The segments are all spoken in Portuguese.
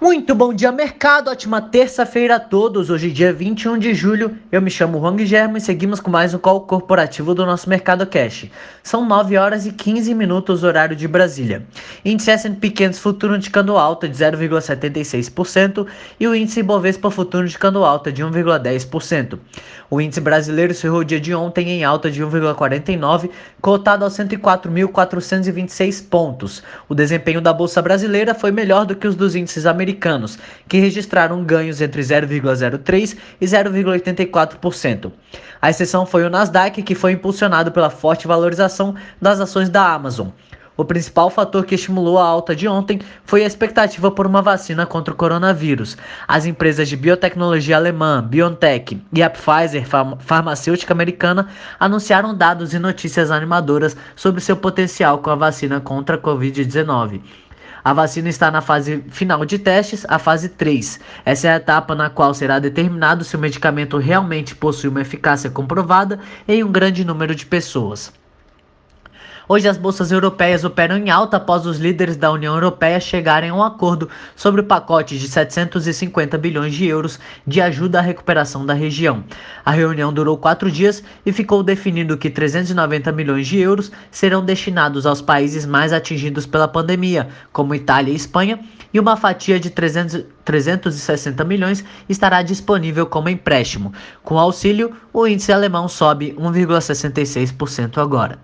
Muito bom dia, mercado. Ótima terça-feira a todos. Hoje, dia 21 de julho. Eu me chamo Juan Guilherme e seguimos com mais um call corporativo do nosso Mercado Cash. São 9 horas e 15 minutos, horário de Brasília. Índice S&P 500 futuro indicando alta de 0,76% e o índice Bovespa futuro indicando alta de 1,10%. O índice brasileiro cerrou o dia de ontem em alta de 1,49, cotado aos 104.426 pontos. O desempenho da Bolsa Brasileira foi melhor do que os dos índices americanos americanos, que registraram ganhos entre 0,03% e 0,84%. A exceção foi o Nasdaq, que foi impulsionado pela forte valorização das ações da Amazon. O principal fator que estimulou a alta de ontem foi a expectativa por uma vacina contra o coronavírus. As empresas de biotecnologia alemã, BioNTech e a Pfizer, farmacêutica americana, anunciaram dados e notícias animadoras sobre seu potencial com a vacina contra a Covid-19. A vacina está na fase final de testes, a fase 3. Essa é a etapa na qual será determinado se o medicamento realmente possui uma eficácia comprovada em um grande número de pessoas. Hoje as bolsas europeias operam em alta após os líderes da União Europeia chegarem a um acordo sobre o pacote de 750 bilhões de euros de ajuda à recuperação da região. A reunião durou quatro dias e ficou definido que 390 milhões de euros serão destinados aos países mais atingidos pela pandemia, como Itália e Espanha, e uma fatia de 300, 360 milhões estará disponível como empréstimo. Com auxílio, o índice alemão sobe 1,66% agora.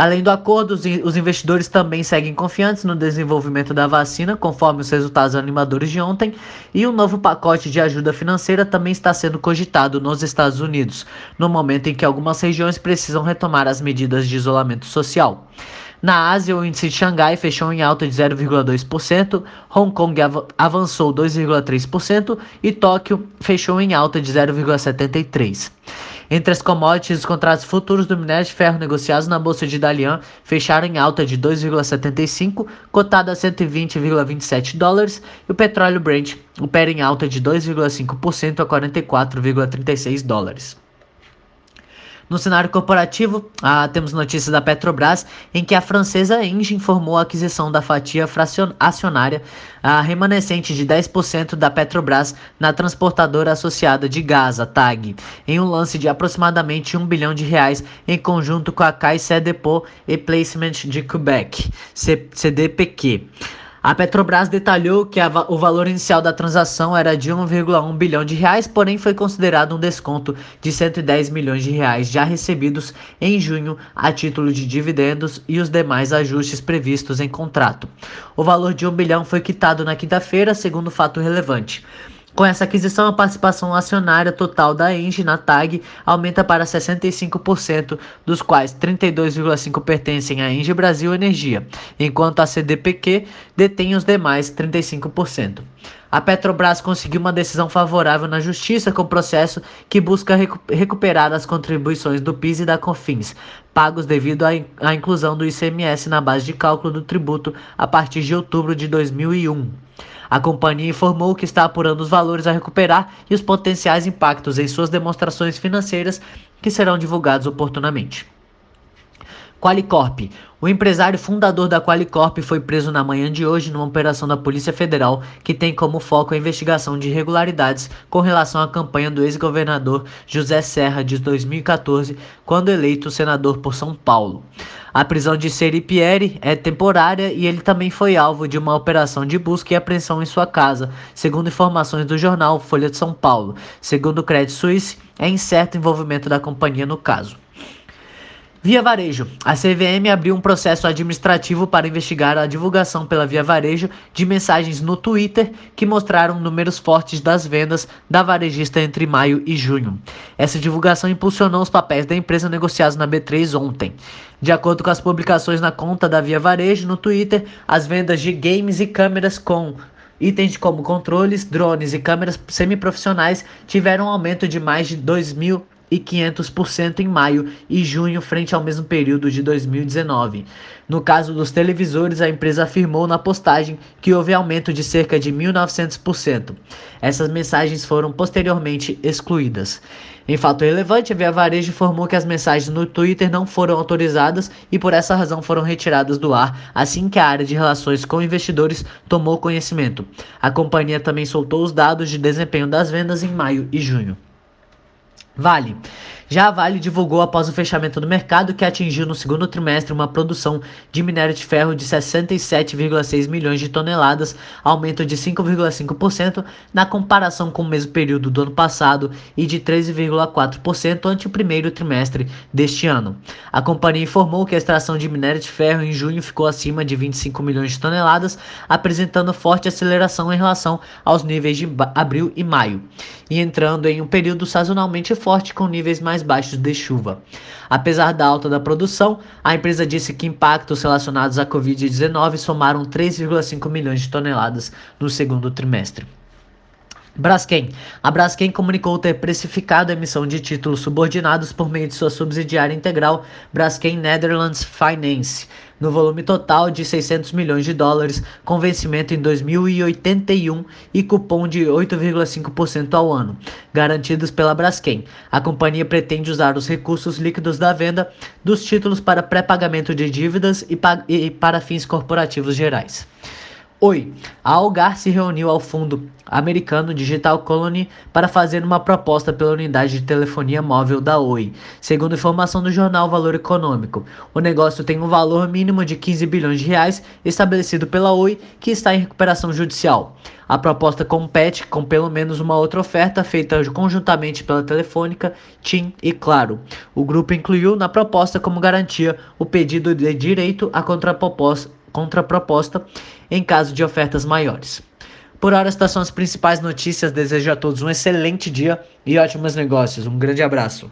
Além do acordo, os investidores também seguem confiantes no desenvolvimento da vacina, conforme os resultados animadores de ontem, e um novo pacote de ajuda financeira também está sendo cogitado nos Estados Unidos, no momento em que algumas regiões precisam retomar as medidas de isolamento social. Na Ásia, o índice de Xangai fechou em alta de 0,2%, Hong Kong av avançou 2,3% e Tóquio fechou em alta de 0,73%. Entre as commodities, os contratos futuros do minério de ferro negociados na bolsa de Dalian fecharam em alta de 2,75, cotado a 120,27 dólares, e o petróleo Brent opera em alta de 2,5% a 44,36 dólares. No cenário corporativo, ah, temos notícias da Petrobras, em que a francesa Engie informou a aquisição da fatia acionária ah, remanescente de 10% da Petrobras na transportadora associada de gás, a TAG, em um lance de aproximadamente 1 bilhão de reais em conjunto com a Caisse Depot e Placement de Quebec, CDPQ. A Petrobras detalhou que o valor inicial da transação era de 1,1 bilhão de reais, porém foi considerado um desconto de 110 milhões de reais já recebidos em junho a título de dividendos e os demais ajustes previstos em contrato. O valor de 1 bilhão foi quitado na quinta-feira, segundo fato relevante. Com essa aquisição, a participação acionária total da Engie na TAG aumenta para 65%, dos quais 32,5% pertencem à Engie Brasil Energia, enquanto a CDPQ detém os demais 35%. A Petrobras conseguiu uma decisão favorável na justiça com o processo que busca recu recuperar as contribuições do PIS e da COFINS, pagos devido à inclusão do ICMS na base de cálculo do tributo a partir de outubro de 2001. A companhia informou que está apurando os valores a recuperar e os potenciais impactos em suas demonstrações financeiras que serão divulgados oportunamente. Qualicorp. O empresário fundador da Qualicorp foi preso na manhã de hoje numa operação da Polícia Federal que tem como foco a investigação de irregularidades com relação à campanha do ex-governador José Serra de 2014, quando eleito senador por São Paulo. A prisão de Seri Pierre é temporária e ele também foi alvo de uma operação de busca e apreensão em sua casa, segundo informações do jornal Folha de São Paulo. Segundo o Credit Suisse, é incerto o envolvimento da companhia no caso. Via Varejo. A CVM abriu um processo administrativo para investigar a divulgação pela Via Varejo de mensagens no Twitter que mostraram números fortes das vendas da varejista entre maio e junho. Essa divulgação impulsionou os papéis da empresa negociados na B3 ontem. De acordo com as publicações na conta da Via Varejo no Twitter, as vendas de games e câmeras com Itens como controles, drones e câmeras semiprofissionais tiveram um aumento de mais de 2 mil e 500% em maio e junho frente ao mesmo período de 2019. No caso dos televisores, a empresa afirmou na postagem que houve aumento de cerca de 1900%. Essas mensagens foram posteriormente excluídas. Em fato relevante, a Via Varejo informou que as mensagens no Twitter não foram autorizadas e por essa razão foram retiradas do ar assim que a área de relações com investidores tomou conhecimento. A companhia também soltou os dados de desempenho das vendas em maio e junho. Vale. Já a Vale divulgou após o fechamento do mercado que atingiu no segundo trimestre uma produção de minério de ferro de 67,6 milhões de toneladas, aumento de 5,5% na comparação com o mesmo período do ano passado e de 13,4% ante o primeiro trimestre deste ano. A companhia informou que a extração de minério de ferro em junho ficou acima de 25 milhões de toneladas, apresentando forte aceleração em relação aos níveis de abril e maio, e entrando em um período sazonalmente forte com níveis mais mais baixos de chuva. Apesar da alta da produção, a empresa disse que impactos relacionados à Covid-19 somaram 3,5 milhões de toneladas no segundo trimestre. Braskem. A Braskem comunicou ter precificado a emissão de títulos subordinados por meio de sua subsidiária integral Braskem Netherlands Finance, no volume total de 600 milhões de dólares, com vencimento em 2081 e cupom de 8,5% ao ano, garantidos pela Braskem. A companhia pretende usar os recursos líquidos da venda dos títulos para pré-pagamento de dívidas e, e para fins corporativos gerais. Oi, a Algar se reuniu ao fundo americano Digital Colony para fazer uma proposta pela unidade de telefonia móvel da Oi. Segundo informação do jornal Valor Econômico, o negócio tem um valor mínimo de 15 bilhões de reais estabelecido pela Oi, que está em recuperação judicial. A proposta compete com pelo menos uma outra oferta feita conjuntamente pela Telefônica, TIM e Claro. O grupo incluiu na proposta como garantia o pedido de direito à contraproposta contraproposta em caso de ofertas maiores. Por hora, estas são as principais notícias. Desejo a todos um excelente dia e ótimos negócios. Um grande abraço.